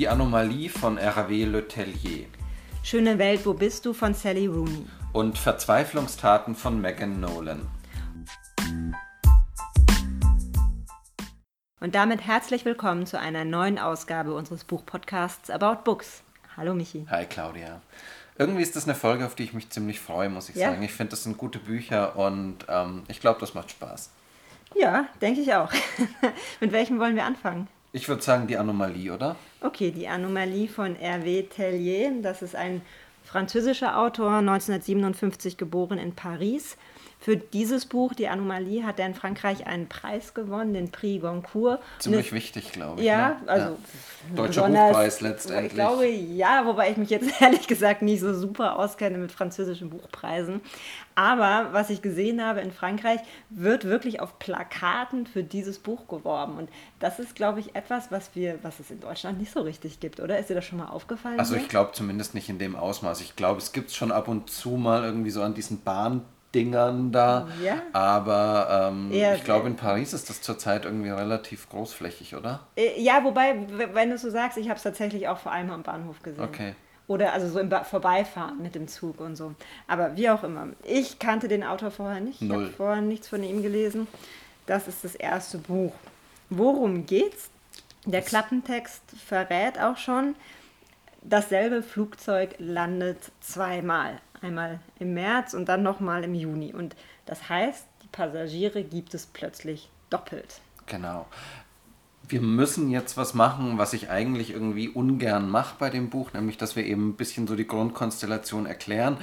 Die Anomalie von Hervé Le Tellier. Schöne Welt, wo bist du von Sally Rooney. Und Verzweiflungstaten von Megan Nolan. Und damit herzlich willkommen zu einer neuen Ausgabe unseres Buchpodcasts About Books. Hallo Michi. Hi Claudia. Irgendwie ist das eine Folge, auf die ich mich ziemlich freue, muss ich ja. sagen. Ich finde, das sind gute Bücher und ähm, ich glaube, das macht Spaß. Ja, denke ich auch. Mit welchem wollen wir anfangen? Ich würde sagen, die Anomalie, oder? Okay, die Anomalie von Hervé Tellier. Das ist ein französischer Autor, 1957 geboren in Paris. Für dieses Buch, Die Anomalie, hat er in Frankreich einen Preis gewonnen, den Prix Goncourt. Ziemlich es, wichtig, glaube ich. Ja, ne? also. Ja. Deutscher Buchpreis letztendlich. Ich glaube, ja, wobei ich mich jetzt ehrlich gesagt nicht so super auskenne mit französischen Buchpreisen. Aber was ich gesehen habe in Frankreich, wird wirklich auf Plakaten für dieses Buch geworben. Und das ist, glaube ich, etwas, was wir, was es in Deutschland nicht so richtig gibt, oder? Ist dir das schon mal aufgefallen? Also ich glaube zumindest nicht in dem Ausmaß. Ich glaube, es gibt es schon ab und zu mal irgendwie so an diesen Bahn Dingern da. Ja. Aber ähm, ich glaube, in Paris ist das zurzeit irgendwie relativ großflächig, oder? Äh, ja, wobei, wenn du so sagst, ich habe es tatsächlich auch vor allem am Bahnhof gesehen. Okay. Oder also so im Vorbeifahren mit dem Zug und so. Aber wie auch immer. Ich kannte den Autor vorher nicht. Ich habe vorher nichts von ihm gelesen. Das ist das erste Buch. Worum geht's? Der Klappentext verrät auch schon, dasselbe Flugzeug landet zweimal einmal im März und dann nochmal im Juni. Und das heißt, die Passagiere gibt es plötzlich doppelt. Genau. Wir müssen jetzt was machen, was ich eigentlich irgendwie ungern mache bei dem Buch, nämlich dass wir eben ein bisschen so die Grundkonstellation erklären.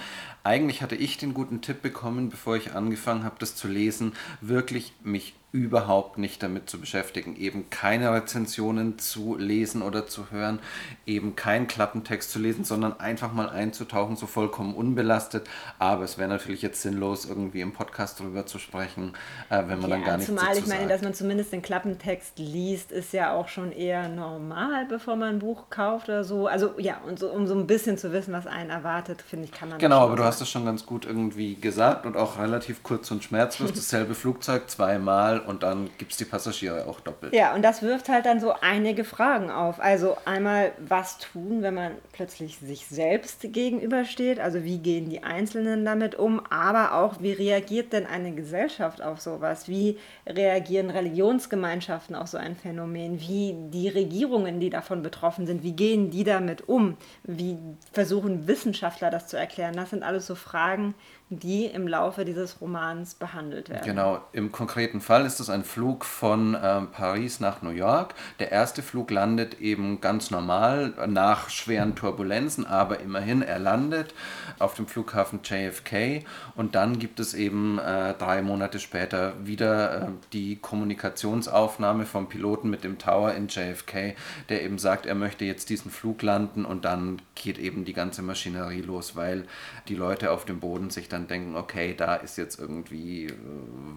Eigentlich hatte ich den guten Tipp bekommen, bevor ich angefangen habe, das zu lesen, wirklich mich überhaupt nicht damit zu beschäftigen, eben keine Rezensionen zu lesen oder zu hören, eben keinen Klappentext zu lesen, sondern einfach mal einzutauchen, so vollkommen unbelastet. Aber es wäre natürlich jetzt sinnlos, irgendwie im Podcast darüber zu sprechen, äh, wenn man ja, dann gar nichts Zumal ich meine, sagt. dass man zumindest den Klappentext liest, ist ja auch schon eher normal, bevor man ein Buch kauft oder so. Also ja, und so, um so ein bisschen zu wissen, was einen erwartet, finde ich, kann man Genau, aber du hast es schon ganz gut irgendwie gesagt und auch relativ kurz und schmerzlos. Dasselbe Flugzeug zweimal und dann gibt es die Passagiere auch doppelt. Ja, und das wirft halt dann so einige Fragen auf. Also einmal, was tun, wenn man plötzlich sich selbst gegenübersteht? Also wie gehen die Einzelnen damit um? Aber auch, wie reagiert denn eine Gesellschaft auf sowas? Wie reagieren Religionsgemeinschaften auf so ein Phänomen? Wie die Regierungen, die davon betroffen sind, wie gehen die damit um? Wie versuchen Wissenschaftler das zu erklären? Das sind alles so Fragen, die im Laufe dieses Romans behandelt werden. Genau, im konkreten Fall ist es ein Flug von äh, Paris nach New York. Der erste Flug landet eben ganz normal nach schweren Turbulenzen, aber immerhin er landet auf dem Flughafen JFK und dann gibt es eben äh, drei Monate später wieder äh, die Kommunikationsaufnahme vom Piloten mit dem Tower in JFK, der eben sagt, er möchte jetzt diesen Flug landen und dann geht eben die ganze Maschinerie los, weil die Leute auf dem Boden sich dann dann denken, okay, da ist jetzt irgendwie äh,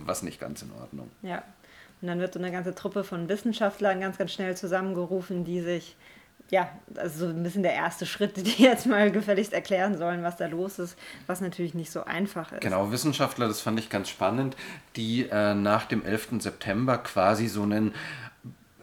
was nicht ganz in Ordnung. Ja, und dann wird so eine ganze Truppe von Wissenschaftlern ganz, ganz schnell zusammengerufen, die sich ja, also so ein bisschen der erste Schritt, die jetzt mal gefälligst erklären sollen, was da los ist, was natürlich nicht so einfach ist. Genau, Wissenschaftler, das fand ich ganz spannend, die äh, nach dem 11. September quasi so einen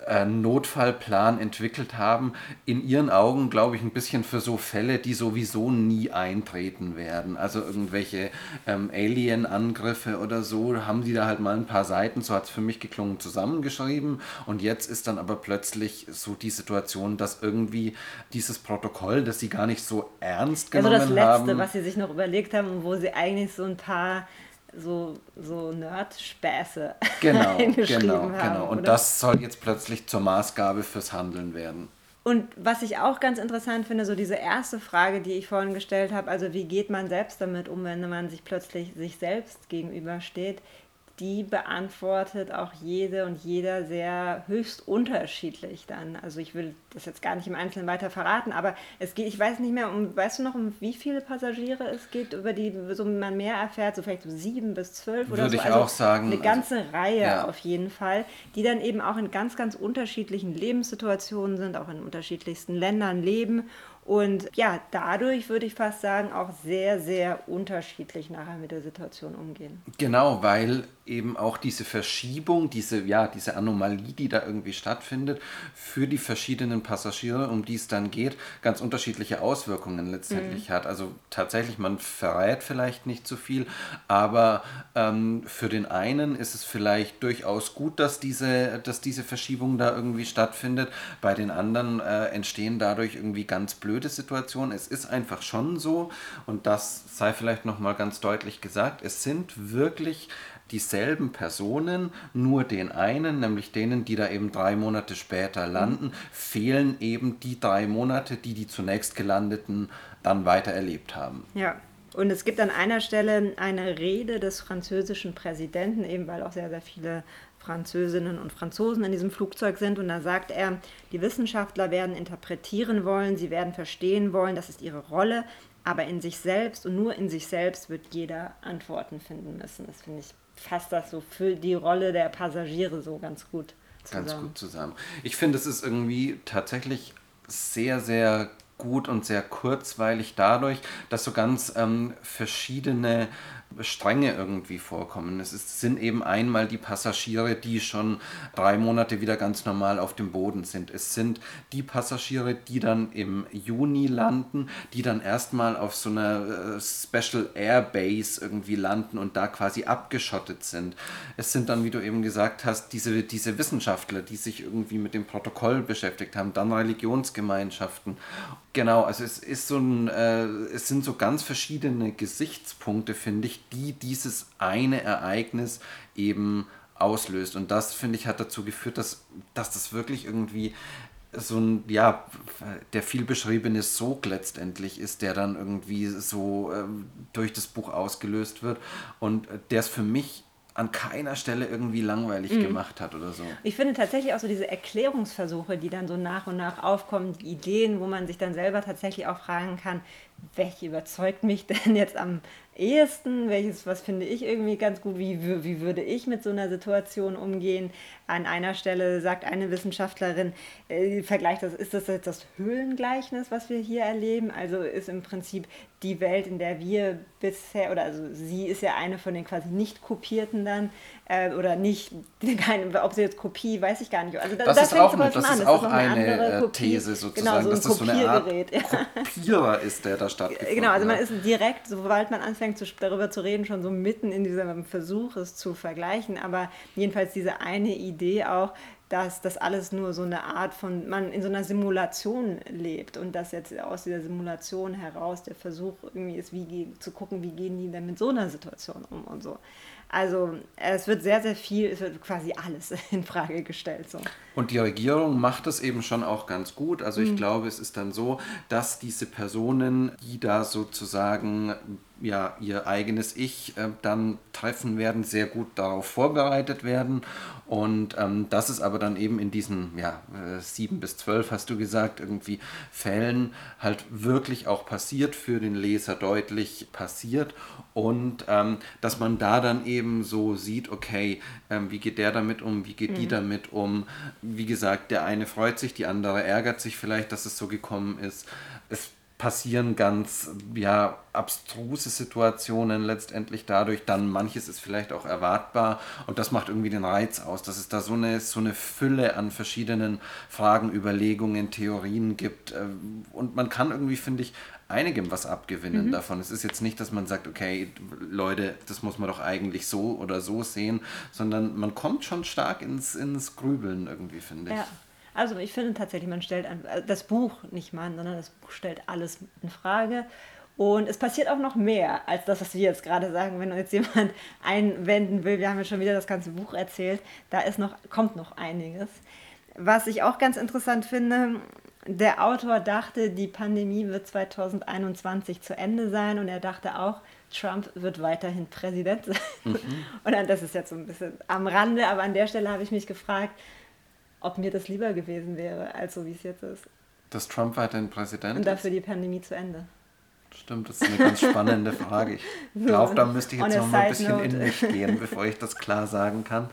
äh, Notfallplan entwickelt haben, in ihren Augen, glaube ich, ein bisschen für so Fälle, die sowieso nie eintreten werden. Also irgendwelche ähm, Alien-Angriffe oder so, haben die da halt mal ein paar Seiten, so hat es für mich geklungen, zusammengeschrieben. Und jetzt ist dann aber plötzlich so die Situation, dass irgendwie dieses Protokoll, das sie gar nicht so ernst genommen haben. Also das Letzte, haben, was sie sich noch überlegt haben, wo sie eigentlich so ein paar so, so Nerd-Späße genau, genau, haben. Genau, und oder? das soll jetzt plötzlich zur Maßgabe fürs Handeln werden. Und was ich auch ganz interessant finde, so diese erste Frage, die ich vorhin gestellt habe, also wie geht man selbst damit um, wenn man sich plötzlich sich selbst gegenübersteht, die beantwortet auch jede und jeder sehr höchst unterschiedlich dann. Also ich will das jetzt gar nicht im Einzelnen weiter verraten, aber es geht, ich weiß nicht mehr, um, weißt du noch, um wie viele Passagiere es geht, über die so man mehr erfährt, so vielleicht so sieben bis zwölf oder Würde so. ich also auch sagen. Eine ganze also, Reihe ja. auf jeden Fall, die dann eben auch in ganz, ganz unterschiedlichen Lebenssituationen sind, auch in unterschiedlichsten Ländern leben und ja, dadurch würde ich fast sagen, auch sehr, sehr unterschiedlich nachher mit der Situation umgehen. Genau, weil eben auch diese Verschiebung, diese, ja, diese Anomalie, die da irgendwie stattfindet, für die verschiedenen Passagiere, um die es dann geht, ganz unterschiedliche Auswirkungen letztendlich mhm. hat. Also tatsächlich, man verrät vielleicht nicht zu viel, aber ähm, für den einen ist es vielleicht durchaus gut, dass diese, dass diese Verschiebung da irgendwie stattfindet. Bei den anderen äh, entstehen dadurch irgendwie ganz blöde Situationen. Es ist einfach schon so, und das sei vielleicht nochmal ganz deutlich gesagt, es sind wirklich dieselben Personen, nur den einen, nämlich denen, die da eben drei Monate später landen, mhm. fehlen eben die drei Monate, die die zunächst gelandeten dann weiter erlebt haben. Ja. Und es gibt an einer Stelle eine Rede des französischen Präsidenten, eben weil auch sehr, sehr viele Französinnen und Franzosen in diesem Flugzeug sind. Und da sagt er, die Wissenschaftler werden interpretieren wollen, sie werden verstehen wollen, das ist ihre Rolle, aber in sich selbst und nur in sich selbst wird jeder Antworten finden müssen. Das finde ich fasst das so für die Rolle der Passagiere so ganz gut zusammen. Ganz gut zusammen. Ich finde, es ist irgendwie tatsächlich sehr, sehr gut und sehr kurzweilig dadurch, dass so ganz ähm, verschiedene Stränge irgendwie vorkommen. Es ist, sind eben einmal die Passagiere, die schon drei Monate wieder ganz normal auf dem Boden sind. Es sind die Passagiere, die dann im Juni landen, die dann erstmal auf so einer äh, Special Air Base irgendwie landen und da quasi abgeschottet sind. Es sind dann, wie du eben gesagt hast, diese, diese Wissenschaftler, die sich irgendwie mit dem Protokoll beschäftigt haben, dann Religionsgemeinschaften. Genau, also es ist so ein, äh, es sind so ganz verschiedene Gesichtspunkte, finde ich, die dieses eine Ereignis eben auslöst. Und das, finde ich, hat dazu geführt, dass, dass das wirklich irgendwie so ein, ja, der viel beschriebene Sog letztendlich ist, der dann irgendwie so äh, durch das Buch ausgelöst wird. Und der ist für mich an keiner Stelle irgendwie langweilig mhm. gemacht hat oder so. Ich finde tatsächlich auch so diese Erklärungsversuche, die dann so nach und nach aufkommen, die Ideen, wo man sich dann selber tatsächlich auch fragen kann, welche überzeugt mich denn jetzt am ehesten, welches, was finde ich irgendwie ganz gut, wie, wie würde ich mit so einer Situation umgehen. An einer Stelle sagt eine Wissenschaftlerin, äh, vergleicht das, ist das jetzt das Höhlengleichnis, was wir hier erleben? Also ist im Prinzip die Welt, in der wir bisher, oder also sie ist ja eine von den quasi nicht kopierten dann, äh, oder nicht, keine, ob sie jetzt Kopie, weiß ich gar nicht. Also da, das, da ist auch, eine, das ist auch eine, eine äh, These sozusagen, genau, so dass das so eine Art Kopierer ist, der da stattfindet. Genau, also man ist direkt, sobald man anfängt zu, darüber zu reden, schon so mitten in diesem Versuch, es zu vergleichen. Aber jedenfalls diese eine Idee auch, dass das alles nur so eine Art von, man in so einer Simulation lebt und dass jetzt aus dieser Simulation heraus der Versuch irgendwie ist, wie zu gucken, wie gehen die denn mit so einer Situation um und so. Also es wird sehr, sehr viel, es wird quasi alles in Frage gestellt. So. Und die Regierung macht das eben schon auch ganz gut. Also ich mhm. glaube, es ist dann so, dass diese Personen, die da sozusagen ja, ihr eigenes Ich äh, dann treffen werden, sehr gut darauf vorbereitet werden. Und ähm, das ist aber dann eben in diesen ja, äh, sieben bis zwölf, hast du gesagt, irgendwie Fällen halt wirklich auch passiert, für den Leser deutlich passiert. Und ähm, dass man da dann eben so sieht, okay, ähm, wie geht der damit um, wie geht mhm. die damit um. Wie gesagt, der eine freut sich, die andere ärgert sich vielleicht, dass es so gekommen ist. Es passieren ganz ja, abstruse Situationen letztendlich dadurch. Dann manches ist vielleicht auch erwartbar und das macht irgendwie den Reiz aus, dass es da so eine, so eine Fülle an verschiedenen Fragen, Überlegungen, Theorien gibt. Äh, und man kann irgendwie, finde ich, einigem was abgewinnen mhm. davon. Es ist jetzt nicht, dass man sagt, okay, Leute, das muss man doch eigentlich so oder so sehen, sondern man kommt schon stark ins, ins Grübeln irgendwie, finde ich. Ja. Also ich finde tatsächlich, man stellt ein, äh, das Buch nicht mal, sondern das Buch stellt alles in Frage. Und es passiert auch noch mehr als das, was wir jetzt gerade sagen. Wenn jetzt jemand einwenden will, wir haben ja schon wieder das ganze Buch erzählt, da ist noch, kommt noch einiges. Was ich auch ganz interessant finde, der Autor dachte, die Pandemie wird 2021 zu Ende sein und er dachte auch, Trump wird weiterhin Präsident sein. Mhm. Und das ist jetzt so ein bisschen am Rande, aber an der Stelle habe ich mich gefragt, ob mir das lieber gewesen wäre, als so wie es jetzt ist. Dass Trump weiterhin Präsident ist? Und dafür die Pandemie zu Ende. Stimmt, das ist eine ganz spannende Frage. Ich glaube, da müsste ich jetzt noch mal ein bisschen note. in mich gehen, bevor ich das klar sagen kann.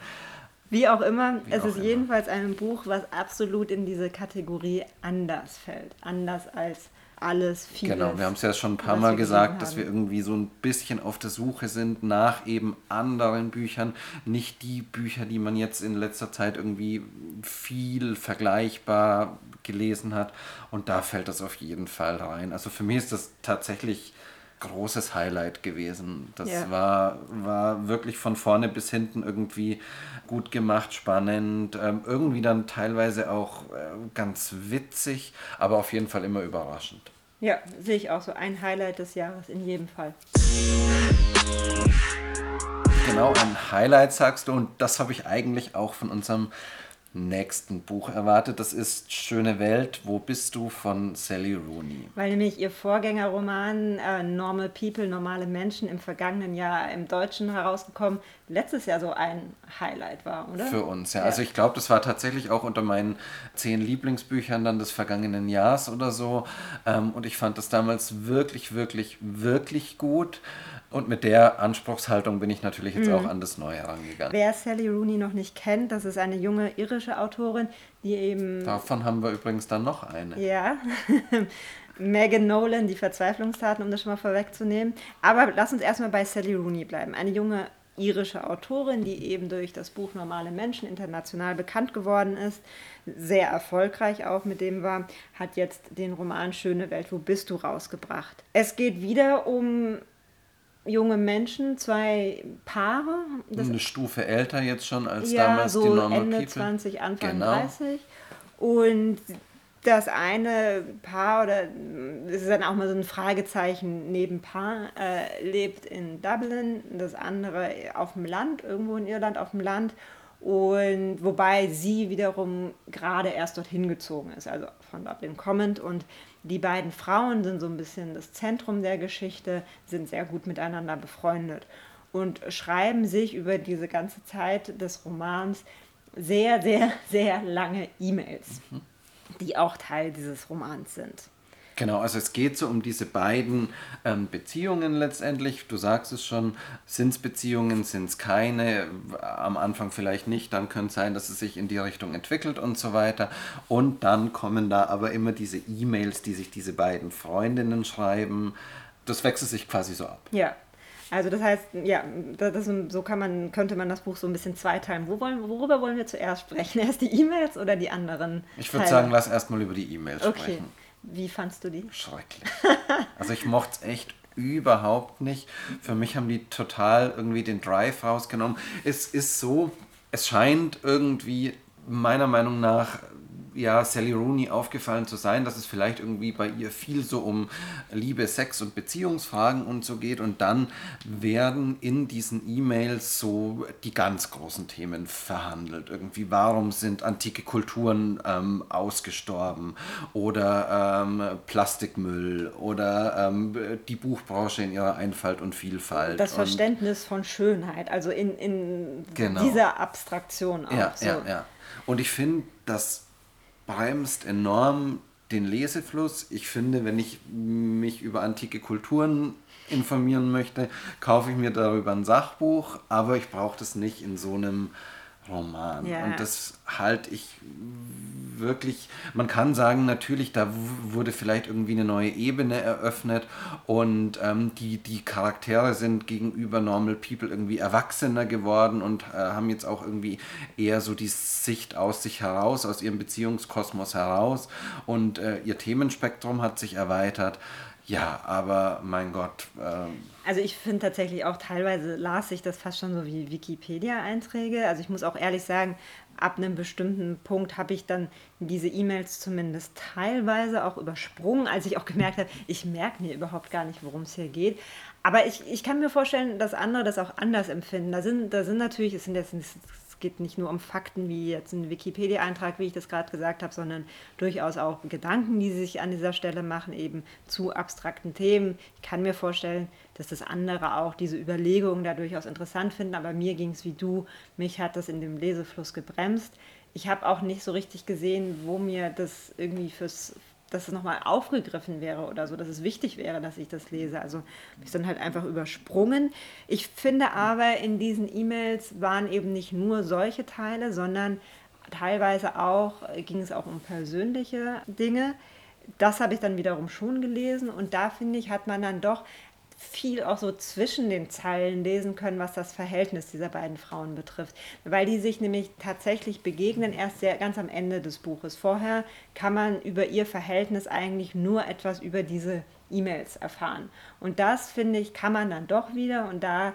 Wie auch immer, Wie es auch ist immer. jedenfalls ein Buch, was absolut in diese Kategorie anders fällt. Anders als alles viel. Genau, wir haben es ja schon ein paar Mal gesagt, dass wir irgendwie so ein bisschen auf der Suche sind nach eben anderen Büchern. Nicht die Bücher, die man jetzt in letzter Zeit irgendwie viel vergleichbar gelesen hat. Und da fällt das auf jeden Fall rein. Also für mich ist das tatsächlich großes Highlight gewesen. Das ja. war, war wirklich von vorne bis hinten irgendwie gut gemacht, spannend, ähm, irgendwie dann teilweise auch äh, ganz witzig, aber auf jeden Fall immer überraschend. Ja, sehe ich auch so. Ein Highlight des Jahres in jedem Fall. Genau, ein Highlight sagst du und das habe ich eigentlich auch von unserem nächsten Buch erwartet. Das ist Schöne Welt, wo bist du von Sally Rooney. Weil nämlich ihr Vorgängerroman äh, Normal People, normale Menschen im vergangenen Jahr im Deutschen herausgekommen, letztes Jahr so ein Highlight war, oder? Für uns, ja. ja. Also ich glaube, das war tatsächlich auch unter meinen zehn Lieblingsbüchern dann des vergangenen Jahres oder so. Ähm, und ich fand das damals wirklich, wirklich, wirklich gut. Und mit der Anspruchshaltung bin ich natürlich jetzt mhm. auch an das Neue herangegangen. Wer Sally Rooney noch nicht kennt, das ist eine junge irische Autorin, die eben. Davon haben wir übrigens dann noch eine. Ja. Megan Nolan, die Verzweiflungstaten, um das schon mal vorwegzunehmen. Aber lass uns erstmal bei Sally Rooney bleiben. Eine junge irische Autorin, die eben durch das Buch Normale Menschen international bekannt geworden ist, sehr erfolgreich auch mit dem war, hat jetzt den Roman Schöne Welt, wo bist du rausgebracht. Es geht wieder um junge Menschen, zwei Paare. Das Eine Stufe älter jetzt schon als ja, damals so die Normal Ende People. 20, Anfang genau. 30. Und das eine Paar, oder es ist dann auch mal so ein Fragezeichen neben Paar, äh, lebt in Dublin, das andere auf dem Land, irgendwo in Irland auf dem Land. Und wobei sie wiederum gerade erst dorthin gezogen ist, also von Dublin kommend. Und die beiden Frauen sind so ein bisschen das Zentrum der Geschichte, sind sehr gut miteinander befreundet und schreiben sich über diese ganze Zeit des Romans sehr, sehr, sehr lange E-Mails, mhm. die auch Teil dieses Romans sind. Genau, also es geht so um diese beiden ähm, Beziehungen letztendlich. Du sagst es schon, sind es Beziehungen, sind es keine, am Anfang vielleicht nicht, dann könnte es sein, dass es sich in die Richtung entwickelt und so weiter. Und dann kommen da aber immer diese E-Mails, die sich diese beiden Freundinnen schreiben. Das wechselt sich quasi so ab. Ja, also das heißt, ja, das, so kann man, könnte man das Buch so ein bisschen zweiteilen. Wo wollen, worüber wollen wir zuerst sprechen? Erst die E-Mails oder die anderen? Ich würde sagen, lass erstmal über die E-Mails okay. sprechen. Wie fandst du die? Schrecklich. Also ich mochte es echt überhaupt nicht. Für mich haben die total irgendwie den Drive rausgenommen. Es ist so, es scheint irgendwie meiner Meinung nach ja Sally Rooney aufgefallen zu sein, dass es vielleicht irgendwie bei ihr viel so um Liebe, Sex und Beziehungsfragen und so geht und dann werden in diesen E-Mails so die ganz großen Themen verhandelt. Irgendwie, warum sind antike Kulturen ähm, ausgestorben oder ähm, Plastikmüll oder ähm, die Buchbranche in ihrer Einfalt und Vielfalt. Das Verständnis von Schönheit, also in, in genau. dieser Abstraktion auch. Ja, so. ja, ja. Und ich finde, dass bremst enorm den Lesefluss. Ich finde, wenn ich mich über antike Kulturen informieren möchte, kaufe ich mir darüber ein Sachbuch, aber ich brauche das nicht in so einem Roman. Ja. Und das halte ich wirklich, man kann sagen, natürlich, da wurde vielleicht irgendwie eine neue Ebene eröffnet und ähm, die, die Charaktere sind gegenüber Normal People irgendwie erwachsener geworden und äh, haben jetzt auch irgendwie eher so die Sicht aus sich heraus, aus ihrem Beziehungskosmos heraus und äh, ihr Themenspektrum hat sich erweitert. Ja, aber mein Gott. Ähm also ich finde tatsächlich auch teilweise las ich das fast schon so wie Wikipedia-Einträge. Also ich muss auch ehrlich sagen, ab einem bestimmten Punkt habe ich dann diese E-Mails zumindest teilweise auch übersprungen, als ich auch gemerkt habe, ich merke mir überhaupt gar nicht, worum es hier geht. Aber ich, ich kann mir vorstellen, dass andere das auch anders empfinden. Da sind, da sind natürlich, es sind jetzt geht nicht nur um Fakten wie jetzt ein Wikipedia-Eintrag, wie ich das gerade gesagt habe, sondern durchaus auch Gedanken, die sie sich an dieser Stelle machen, eben zu abstrakten Themen. Ich kann mir vorstellen, dass das andere auch diese Überlegungen da durchaus interessant finden, aber mir ging es wie du, mich hat das in dem Lesefluss gebremst. Ich habe auch nicht so richtig gesehen, wo mir das irgendwie fürs dass es nochmal aufgegriffen wäre oder so, dass es wichtig wäre, dass ich das lese. Also habe ich dann halt einfach übersprungen. Ich finde aber, in diesen E-Mails waren eben nicht nur solche Teile, sondern teilweise auch ging es auch um persönliche Dinge. das habe ich dann wiederum schon gelesen und da finde ich, hat man dann doch viel auch so zwischen den Zeilen lesen können, was das Verhältnis dieser beiden Frauen betrifft. Weil die sich nämlich tatsächlich begegnen, erst sehr, ganz am Ende des Buches. Vorher kann man über ihr Verhältnis eigentlich nur etwas über diese E-Mails erfahren. Und das, finde ich, kann man dann doch wieder. Und da,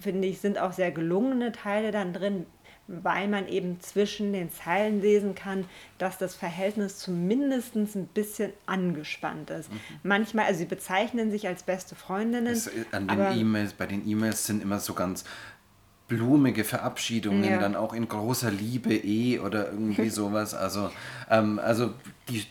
finde ich, sind auch sehr gelungene Teile dann drin, weil man eben zwischen den Zeilen lesen kann, dass das Verhältnis zumindest ein bisschen angespannt ist. Mhm. Manchmal, also sie bezeichnen sich als beste Freundinnen. Es, an den E-Mails, bei den E-Mails sind immer so ganz blumige Verabschiedungen, ja. dann auch in großer Liebe eh oder irgendwie sowas. Also, ähm, also, die,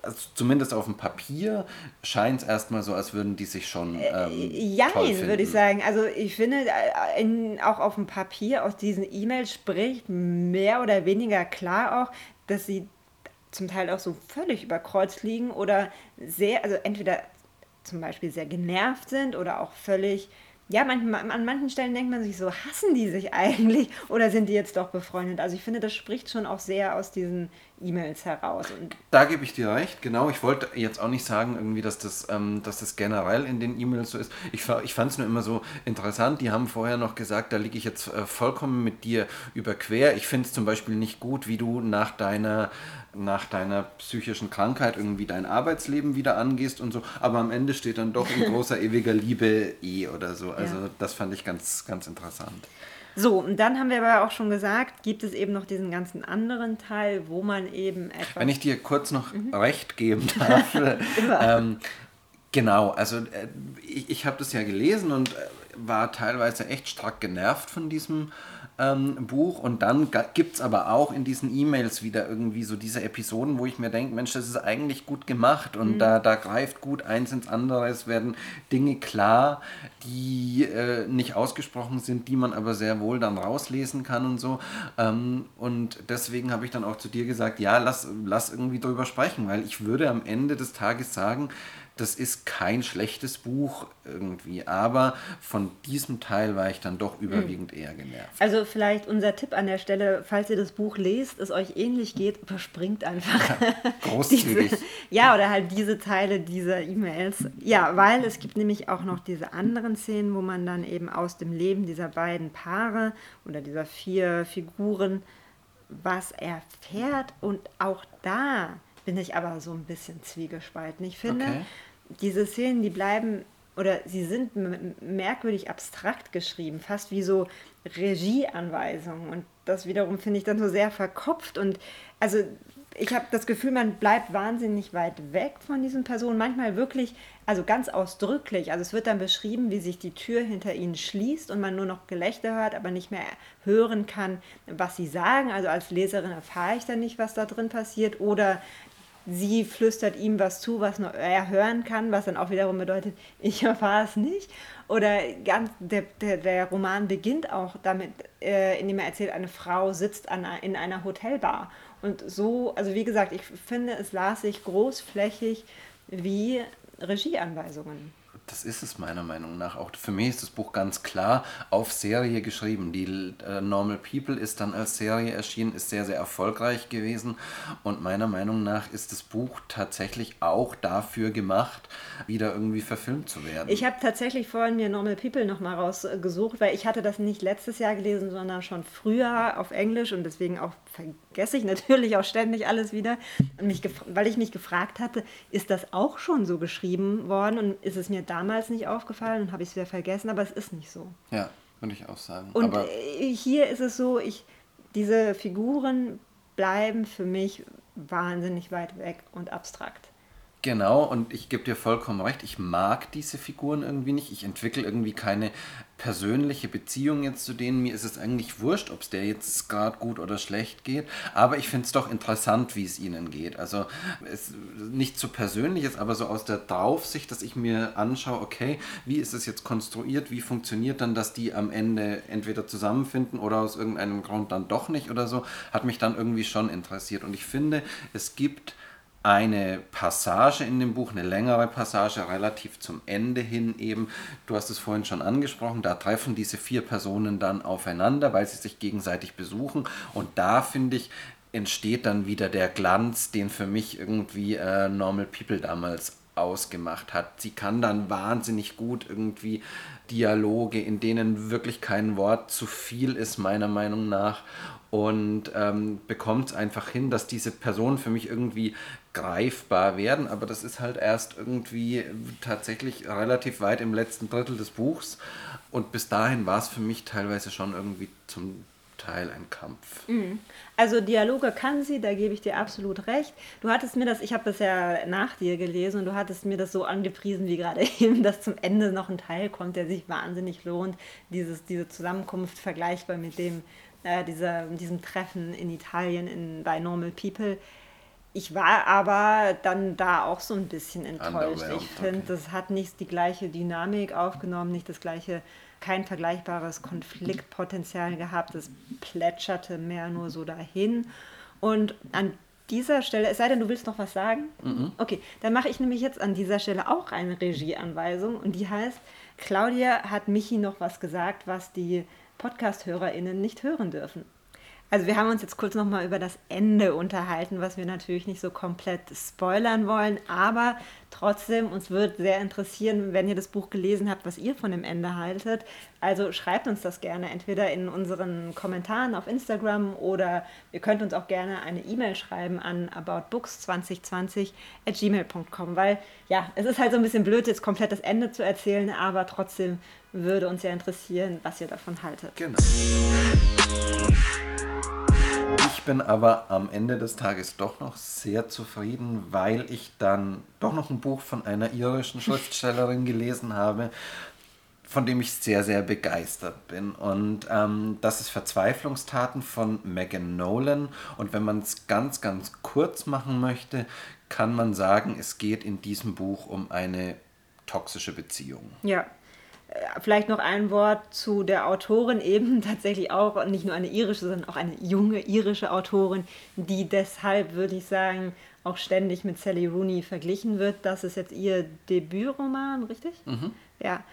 also zumindest auf dem Papier scheint es erstmal so, als würden die sich schon. Äh, ähm, Jein, würde ich sagen. Also ich finde, äh, in, auch auf dem Papier aus diesen E-Mails spricht mehr oder weniger klar auch, dass sie zum Teil auch so völlig überkreuzt liegen oder sehr, also entweder zum Beispiel sehr genervt sind oder auch völlig ja, manchmal, an manchen Stellen denkt man sich so, hassen die sich eigentlich oder sind die jetzt doch befreundet? Also ich finde, das spricht schon auch sehr aus diesen E-Mails heraus. Und da gebe ich dir recht, genau. Ich wollte jetzt auch nicht sagen, irgendwie, dass das, ähm, dass das generell in den E-Mails so ist. Ich, ich fand es nur immer so interessant. Die haben vorher noch gesagt, da liege ich jetzt äh, vollkommen mit dir überquer. Ich finde es zum Beispiel nicht gut, wie du nach deiner nach deiner psychischen Krankheit irgendwie dein Arbeitsleben wieder angehst und so, aber am Ende steht dann doch in großer ewiger Liebe eh oder so. Also ja. das fand ich ganz, ganz interessant. So, und dann haben wir aber auch schon gesagt, gibt es eben noch diesen ganzen anderen Teil, wo man eben etwas. Wenn ich dir kurz noch mhm. recht geben darf. ähm, genau, also äh, ich, ich habe das ja gelesen und äh, war teilweise echt stark genervt von diesem ähm, Buch. Und dann gibt es aber auch in diesen E-Mails wieder irgendwie so diese Episoden, wo ich mir denke, Mensch, das ist eigentlich gut gemacht und mhm. da, da greift gut eins ins andere. Es werden Dinge klar, die äh, nicht ausgesprochen sind, die man aber sehr wohl dann rauslesen kann und so. Ähm, und deswegen habe ich dann auch zu dir gesagt, ja, lass, lass irgendwie drüber sprechen, weil ich würde am Ende des Tages sagen, das ist kein schlechtes Buch irgendwie, aber von diesem Teil war ich dann doch überwiegend mhm. eher genervt. Also vielleicht unser Tipp an der Stelle, falls ihr das Buch lest, es euch ähnlich geht, überspringt einfach. Ja, großzügig. diese, ja, oder halt diese Teile dieser E-Mails. Ja, weil es gibt nämlich auch noch diese anderen Szenen, wo man dann eben aus dem Leben dieser beiden Paare oder dieser vier Figuren was erfährt und auch da bin ich aber so ein bisschen zwiegespalten. Ich finde, okay. diese Szenen, die bleiben oder sie sind merkwürdig abstrakt geschrieben, fast wie so Regieanweisungen. Und das wiederum finde ich dann so sehr verkopft. Und also ich habe das Gefühl, man bleibt wahnsinnig weit weg von diesen Personen. Manchmal wirklich, also ganz ausdrücklich. Also es wird dann beschrieben, wie sich die Tür hinter ihnen schließt und man nur noch Gelächter hört, aber nicht mehr hören kann, was sie sagen. Also als Leserin erfahre ich dann nicht, was da drin passiert. Oder sie flüstert ihm was zu, was nur er hören kann, was dann auch wiederum bedeutet, ich erfahre es nicht. Oder ganz, der, der, der Roman beginnt auch damit, äh, indem er erzählt, eine Frau sitzt an, in einer Hotelbar. Und so, also wie gesagt, ich finde, es las sich großflächig wie Regieanweisungen das ist es meiner Meinung nach. Auch für mich ist das Buch ganz klar auf Serie geschrieben. Die äh, Normal People ist dann als Serie erschienen, ist sehr, sehr erfolgreich gewesen. Und meiner Meinung nach ist das Buch tatsächlich auch dafür gemacht, wieder irgendwie verfilmt zu werden. Ich habe tatsächlich vorhin mir Normal People nochmal rausgesucht, weil ich hatte das nicht letztes Jahr gelesen, sondern schon früher auf Englisch und deswegen auch vergesse ich natürlich auch ständig alles wieder. Und mich weil ich mich gefragt hatte, ist das auch schon so geschrieben worden und ist es mir damals nicht aufgefallen und habe ich es wieder vergessen, aber es ist nicht so. Ja, würde ich auch sagen. Und aber hier ist es so, ich, diese Figuren bleiben für mich wahnsinnig weit weg und abstrakt. Genau, und ich gebe dir vollkommen recht, ich mag diese Figuren irgendwie nicht. Ich entwickle irgendwie keine persönliche Beziehung jetzt zu denen. Mir ist es eigentlich wurscht, ob es der jetzt gerade gut oder schlecht geht. Aber ich finde es doch interessant, wie es ihnen geht. Also es nicht so persönliches, aber so aus der Draufsicht, dass ich mir anschaue, okay, wie ist es jetzt konstruiert, wie funktioniert dann, dass die am Ende entweder zusammenfinden oder aus irgendeinem Grund dann doch nicht oder so, hat mich dann irgendwie schon interessiert. Und ich finde, es gibt eine Passage in dem Buch, eine längere Passage, relativ zum Ende hin eben. Du hast es vorhin schon angesprochen, da treffen diese vier Personen dann aufeinander, weil sie sich gegenseitig besuchen. Und da finde ich, entsteht dann wieder der Glanz, den für mich irgendwie äh, Normal People damals ausgemacht hat. Sie kann dann wahnsinnig gut irgendwie Dialoge, in denen wirklich kein Wort zu viel ist, meiner Meinung nach. Und ähm, bekommt es einfach hin, dass diese Personen für mich irgendwie greifbar werden. Aber das ist halt erst irgendwie tatsächlich relativ weit im letzten Drittel des Buchs. Und bis dahin war es für mich teilweise schon irgendwie zum Teil ein Kampf. Mhm. Also Dialoge kann sie, da gebe ich dir absolut recht. Du hattest mir das, ich habe das ja nach dir gelesen und du hattest mir das so angepriesen wie gerade eben, dass zum Ende noch ein Teil kommt, der sich wahnsinnig lohnt. Dieses, diese Zusammenkunft vergleichbar mit dem, äh, dieser, diesem Treffen in Italien in, bei Normal People. Ich war aber dann da auch so ein bisschen enttäuscht. Ich finde, okay. das hat nicht die gleiche Dynamik aufgenommen, nicht das gleiche kein vergleichbares Konfliktpotenzial gehabt. Es plätscherte mehr nur so dahin. Und an dieser Stelle, es sei denn, du willst noch was sagen? Mhm. Okay, dann mache ich nämlich jetzt an dieser Stelle auch eine Regieanweisung und die heißt, Claudia hat Michi noch was gesagt, was die Podcast-HörerInnen nicht hören dürfen. Also wir haben uns jetzt kurz nochmal über das Ende unterhalten, was wir natürlich nicht so komplett spoilern wollen, aber trotzdem, uns wird sehr interessieren, wenn ihr das Buch gelesen habt, was ihr von dem Ende haltet. Also schreibt uns das gerne entweder in unseren Kommentaren auf Instagram oder ihr könnt uns auch gerne eine E-Mail schreiben an aboutbooks2020 at gmail.com, weil ja, es ist halt so ein bisschen blöd, jetzt komplett das Ende zu erzählen, aber trotzdem würde uns ja interessieren, was ihr davon haltet. Genau. Ich bin aber am Ende des Tages doch noch sehr zufrieden, weil ich dann doch noch ein Buch von einer irischen Schriftstellerin gelesen habe, von dem ich sehr, sehr begeistert bin. Und ähm, das ist Verzweiflungstaten von Megan Nolan. Und wenn man es ganz, ganz kurz machen möchte, kann man sagen, es geht in diesem Buch um eine toxische Beziehung. Ja, Vielleicht noch ein Wort zu der Autorin, eben tatsächlich auch nicht nur eine irische, sondern auch eine junge irische Autorin, die deshalb, würde ich sagen, auch ständig mit Sally Rooney verglichen wird. Das ist jetzt ihr Debütroman, richtig? Mhm. Ja.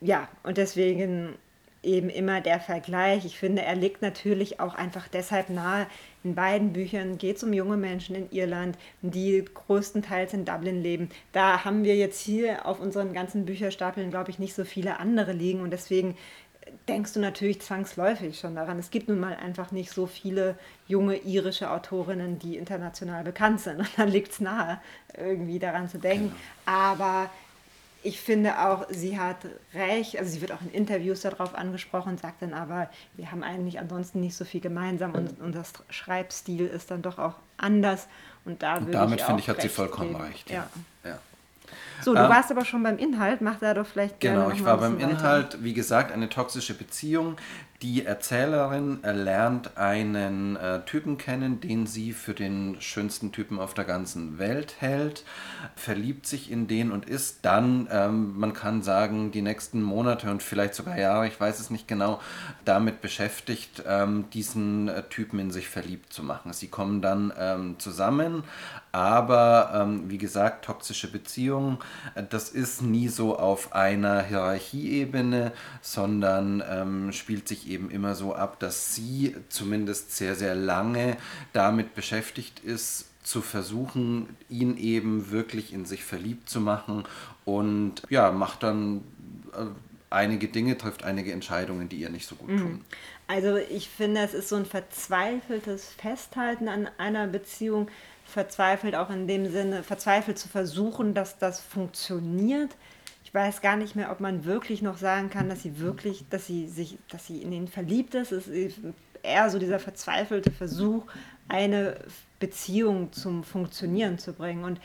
Ja, und deswegen eben immer der Vergleich. Ich finde, er liegt natürlich auch einfach deshalb nahe. In beiden Büchern geht es um junge Menschen in Irland, die größtenteils in Dublin leben. Da haben wir jetzt hier auf unseren ganzen Bücherstapeln, glaube ich, nicht so viele andere liegen. Und deswegen denkst du natürlich zwangsläufig schon daran. Es gibt nun mal einfach nicht so viele junge irische Autorinnen, die international bekannt sind. Und dann liegt es nahe, irgendwie daran zu denken. Genau. Aber ich finde auch, sie hat recht, also sie wird auch in Interviews darauf angesprochen, sagt dann aber, wir haben eigentlich ansonsten nicht so viel gemeinsam und unser Schreibstil ist dann doch auch anders. Und, da und damit finde ich, hat sie vollkommen geben. recht. Ja. ja. So, du ähm, warst aber schon beim Inhalt, mach da doch vielleicht gerne Genau, ich war beim Inhalt, weiter. wie gesagt, eine toxische Beziehung. Die Erzählerin lernt einen äh, Typen kennen, den sie für den schönsten Typen auf der ganzen Welt hält, verliebt sich in den und ist dann, ähm, man kann sagen, die nächsten Monate und vielleicht sogar Jahre, ich weiß es nicht genau, damit beschäftigt, ähm, diesen äh, Typen in sich verliebt zu machen. Sie kommen dann ähm, zusammen, aber ähm, wie gesagt, toxische Beziehungen, äh, das ist nie so auf einer Hierarchieebene, sondern ähm, spielt sich eben immer so ab, dass sie zumindest sehr, sehr lange damit beschäftigt ist, zu versuchen, ihn eben wirklich in sich verliebt zu machen und ja, macht dann äh, einige Dinge, trifft einige Entscheidungen, die ihr nicht so gut mhm. tun. Also ich finde, es ist so ein verzweifeltes Festhalten an einer Beziehung, verzweifelt auch in dem Sinne, verzweifelt zu versuchen, dass das funktioniert ich weiß gar nicht mehr, ob man wirklich noch sagen kann, dass sie wirklich, dass sie sich, dass sie in ihn verliebt ist. Es ist eher so dieser verzweifelte Versuch, eine Beziehung zum Funktionieren zu bringen. Und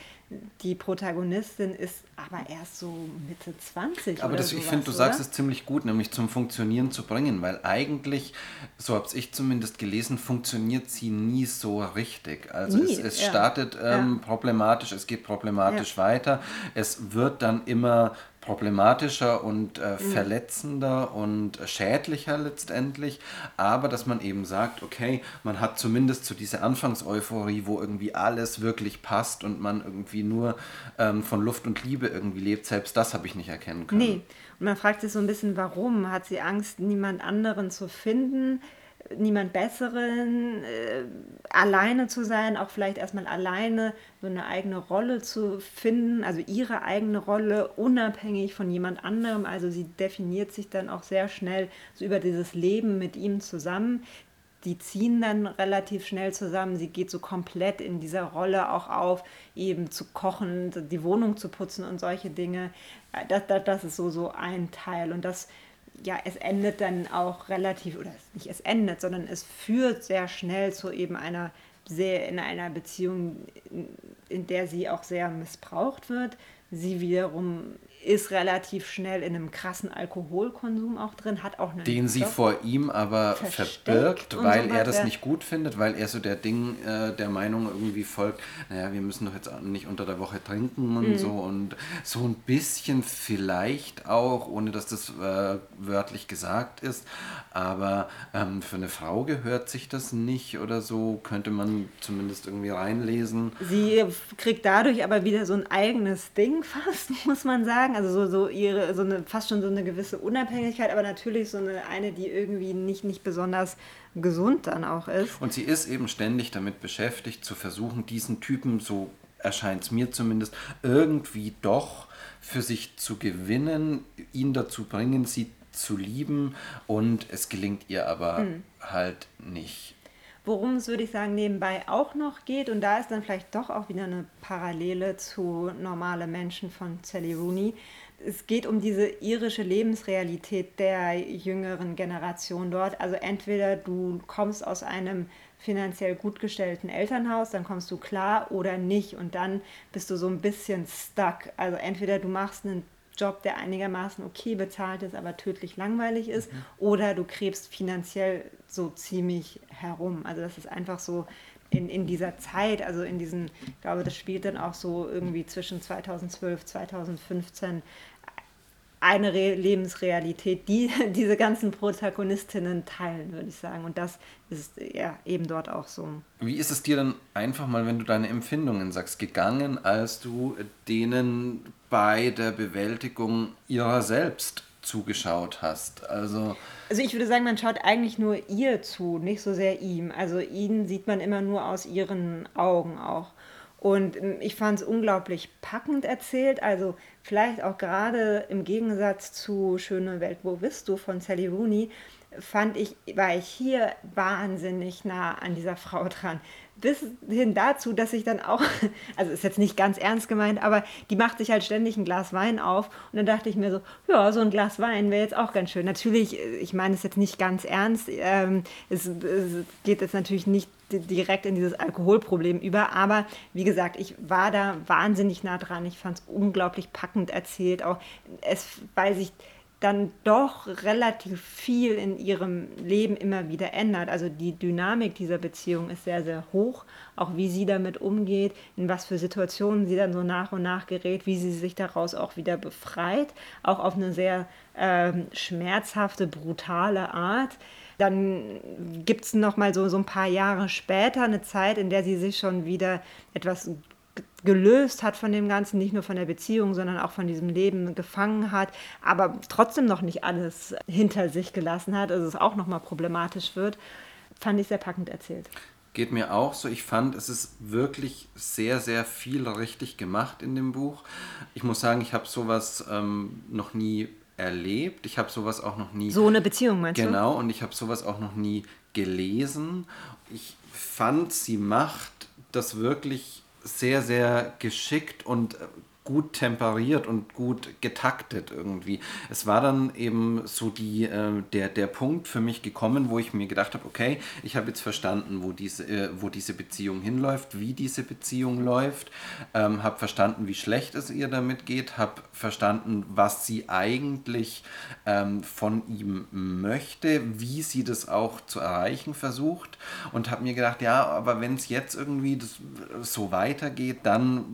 die Protagonistin ist aber erst so Mitte 20. Aber das, ich finde, du oder? sagst es ziemlich gut, nämlich zum Funktionieren zu bringen, weil eigentlich, so habe ich zumindest gelesen, funktioniert sie nie so richtig. Also nie, es, es ja. startet ähm, ja. problematisch, es geht problematisch ja. weiter, es wird dann immer problematischer und äh, mhm. verletzender und schädlicher letztendlich, aber dass man eben sagt, okay, man hat zumindest zu dieser Anfangseuphorie, wo irgendwie alles wirklich passt und man irgendwie nur ähm, von Luft und Liebe irgendwie lebt, selbst das habe ich nicht erkennen können. Nee, und man fragt sich so ein bisschen, warum? Hat sie Angst, niemand anderen zu finden? Niemand Besseren, äh, alleine zu sein, auch vielleicht erstmal alleine so eine eigene Rolle zu finden, also ihre eigene Rolle, unabhängig von jemand anderem. Also sie definiert sich dann auch sehr schnell so über dieses Leben mit ihm zusammen. Die ziehen dann relativ schnell zusammen. Sie geht so komplett in dieser Rolle auch auf, eben zu kochen, die Wohnung zu putzen und solche Dinge. Das, das, das ist so, so ein Teil. Und das ja, es endet dann auch relativ, oder nicht es endet, sondern es führt sehr schnell zu eben einer sehr, in einer Beziehung, in, in der sie auch sehr missbraucht wird. Sie wiederum ist relativ schnell in einem krassen Alkoholkonsum auch drin, hat auch einen Den sie vor ihm aber verbirgt, weil so er das nicht gut findet, weil er so der Ding, äh, der Meinung irgendwie folgt, naja, wir müssen doch jetzt nicht unter der Woche trinken und mhm. so und so ein bisschen vielleicht auch, ohne dass das äh, wörtlich gesagt ist, aber ähm, für eine Frau gehört sich das nicht oder so, könnte man zumindest irgendwie reinlesen. Sie kriegt dadurch aber wieder so ein eigenes Ding fast, muss man sagen also so, so ihre, so eine, fast schon so eine gewisse Unabhängigkeit, aber natürlich so eine, eine, die irgendwie nicht, nicht besonders gesund dann auch ist. Und sie ist eben ständig damit beschäftigt, zu versuchen, diesen Typen, so erscheint es mir zumindest, irgendwie doch für sich zu gewinnen, ihn dazu bringen, sie zu lieben und es gelingt ihr aber mhm. halt nicht worum es, würde ich sagen, nebenbei auch noch geht. Und da ist dann vielleicht doch auch wieder eine Parallele zu Normale Menschen von Sally Rooney. Es geht um diese irische Lebensrealität der jüngeren Generation dort. Also entweder du kommst aus einem finanziell gut gestellten Elternhaus, dann kommst du klar oder nicht. Und dann bist du so ein bisschen stuck. Also entweder du machst einen Job, der einigermaßen okay bezahlt ist, aber tödlich langweilig ist, mhm. oder du krebst finanziell so ziemlich herum. Also das ist einfach so in, in dieser Zeit, also in diesen, ich glaube, das spielt dann auch so irgendwie zwischen 2012, 2015 eine Re Lebensrealität, die diese ganzen Protagonistinnen teilen, würde ich sagen. Und das ist ja eben dort auch so. Wie ist es dir dann einfach mal, wenn du deine Empfindungen sagst, gegangen, als du denen bei der Bewältigung ihrer selbst zugeschaut hast? Also, also ich würde sagen, man schaut eigentlich nur ihr zu, nicht so sehr ihm. Also ihn sieht man immer nur aus ihren Augen auch. Und ähm, ich fand es unglaublich packend erzählt. Also vielleicht auch gerade im Gegensatz zu Schöne Welt, wo bist du von Sally Rooney, fand ich, war ich hier wahnsinnig nah an dieser Frau dran. Bis hin dazu, dass ich dann auch, also ist jetzt nicht ganz ernst gemeint, aber die macht sich halt ständig ein Glas Wein auf und dann dachte ich mir so, ja, so ein Glas Wein wäre jetzt auch ganz schön. Natürlich, ich meine es jetzt nicht ganz ernst, ähm, es, es geht jetzt natürlich nicht direkt in dieses Alkoholproblem über. Aber wie gesagt, ich war da wahnsinnig nah dran. Ich fand es unglaublich packend erzählt. Auch es, weil sich dann doch relativ viel in ihrem Leben immer wieder ändert. Also die Dynamik dieser Beziehung ist sehr, sehr hoch. Auch wie sie damit umgeht, in was für Situationen sie dann so nach und nach gerät, wie sie sich daraus auch wieder befreit. Auch auf eine sehr ähm, schmerzhafte, brutale Art. Dann gibt es noch mal so, so ein paar Jahre später eine Zeit, in der sie sich schon wieder etwas gelöst hat von dem Ganzen, nicht nur von der Beziehung, sondern auch von diesem Leben gefangen hat, aber trotzdem noch nicht alles hinter sich gelassen hat, also es auch nochmal problematisch wird, fand ich sehr packend erzählt. Geht mir auch so. Ich fand, es ist wirklich sehr, sehr viel richtig gemacht in dem Buch. Ich muss sagen, ich habe sowas ähm, noch nie erlebt. Ich habe sowas auch noch nie. So eine Beziehung meinst genau, du? Genau, und ich habe sowas auch noch nie gelesen. Ich fand, sie macht das wirklich sehr, sehr geschickt und äh, gut temperiert und gut getaktet irgendwie. Es war dann eben so die, äh, der, der Punkt für mich gekommen, wo ich mir gedacht habe, okay, ich habe jetzt verstanden, wo diese, äh, wo diese Beziehung hinläuft, wie diese Beziehung läuft, ähm, habe verstanden, wie schlecht es ihr damit geht, habe verstanden, was sie eigentlich ähm, von ihm möchte, wie sie das auch zu erreichen versucht und habe mir gedacht, ja, aber wenn es jetzt irgendwie das, so weitergeht, dann,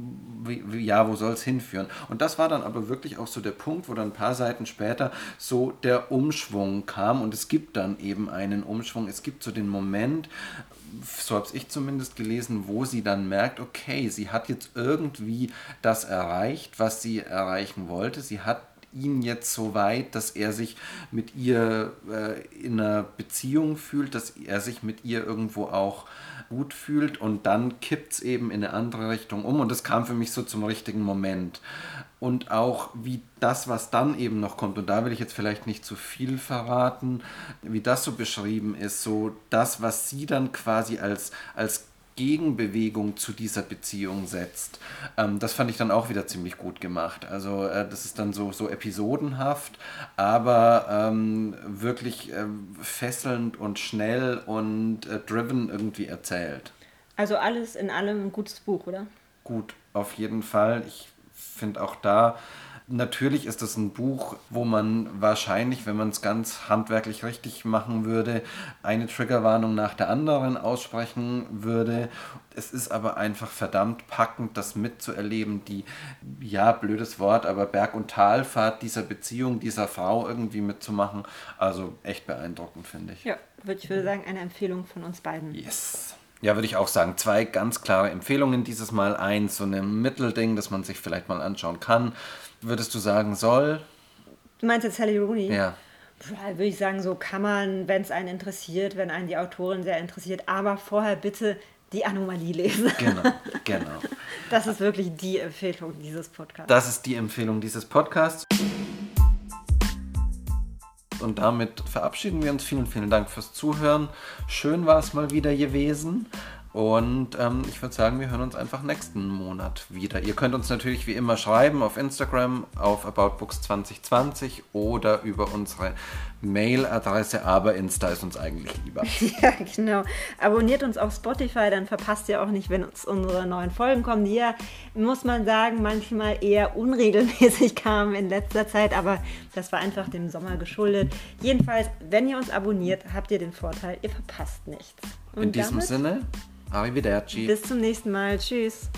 wie, ja, wo soll es hinführen. Und das war dann aber wirklich auch so der Punkt, wo dann ein paar Seiten später so der Umschwung kam. Und es gibt dann eben einen Umschwung. Es gibt so den Moment, so habe ich zumindest gelesen, wo sie dann merkt, okay, sie hat jetzt irgendwie das erreicht, was sie erreichen wollte. Sie hat ihn jetzt so weit, dass er sich mit ihr äh, in einer Beziehung fühlt, dass er sich mit ihr irgendwo auch gut fühlt und dann kippt es eben in eine andere Richtung um und das kam für mich so zum richtigen Moment. Und auch wie das, was dann eben noch kommt, und da will ich jetzt vielleicht nicht zu viel verraten, wie das so beschrieben ist, so das, was sie dann quasi als, als Gegenbewegung zu dieser Beziehung setzt. Ähm, das fand ich dann auch wieder ziemlich gut gemacht. Also äh, das ist dann so, so episodenhaft, aber ähm, wirklich äh, fesselnd und schnell und äh, driven irgendwie erzählt. Also alles in allem ein gutes Buch, oder? Gut, auf jeden Fall. Ich finde auch da Natürlich ist es ein Buch, wo man wahrscheinlich, wenn man es ganz handwerklich richtig machen würde, eine Triggerwarnung nach der anderen aussprechen würde. Es ist aber einfach verdammt packend, das mitzuerleben, die, ja, blödes Wort, aber Berg- und Talfahrt dieser Beziehung, dieser Frau irgendwie mitzumachen. Also echt beeindruckend, finde ich. Ja, würde ich würde sagen, eine Empfehlung von uns beiden. Yes. Ja, würde ich auch sagen. Zwei ganz klare Empfehlungen dieses Mal. Eins, so ein Mittelding, das man sich vielleicht mal anschauen kann würdest du sagen, soll? Du meinst jetzt Sally Rooney? Ja. Würde ich sagen, so kann man, wenn es einen interessiert, wenn einen die Autorin sehr interessiert, aber vorher bitte die Anomalie lesen. Genau, genau. Das ist wirklich die Empfehlung dieses Podcasts. Das ist die Empfehlung dieses Podcasts. Und damit verabschieden wir uns. Vielen, vielen Dank fürs Zuhören. Schön war es mal wieder gewesen. Und ähm, ich würde sagen, wir hören uns einfach nächsten Monat wieder. Ihr könnt uns natürlich wie immer schreiben auf Instagram, auf AboutBooks2020 oder über unsere Mailadresse, aber Insta ist uns eigentlich lieber. Ja, genau. Abonniert uns auf Spotify, dann verpasst ihr auch nicht, wenn uns unsere neuen Folgen kommen, die ja, muss man sagen, manchmal eher unregelmäßig kamen in letzter Zeit, aber das war einfach dem Sommer geschuldet. Jedenfalls, wenn ihr uns abonniert, habt ihr den Vorteil, ihr verpasst nichts. Und in diesem Sinne, Arrivederci. Bis zum nächsten Mal. Tschüss.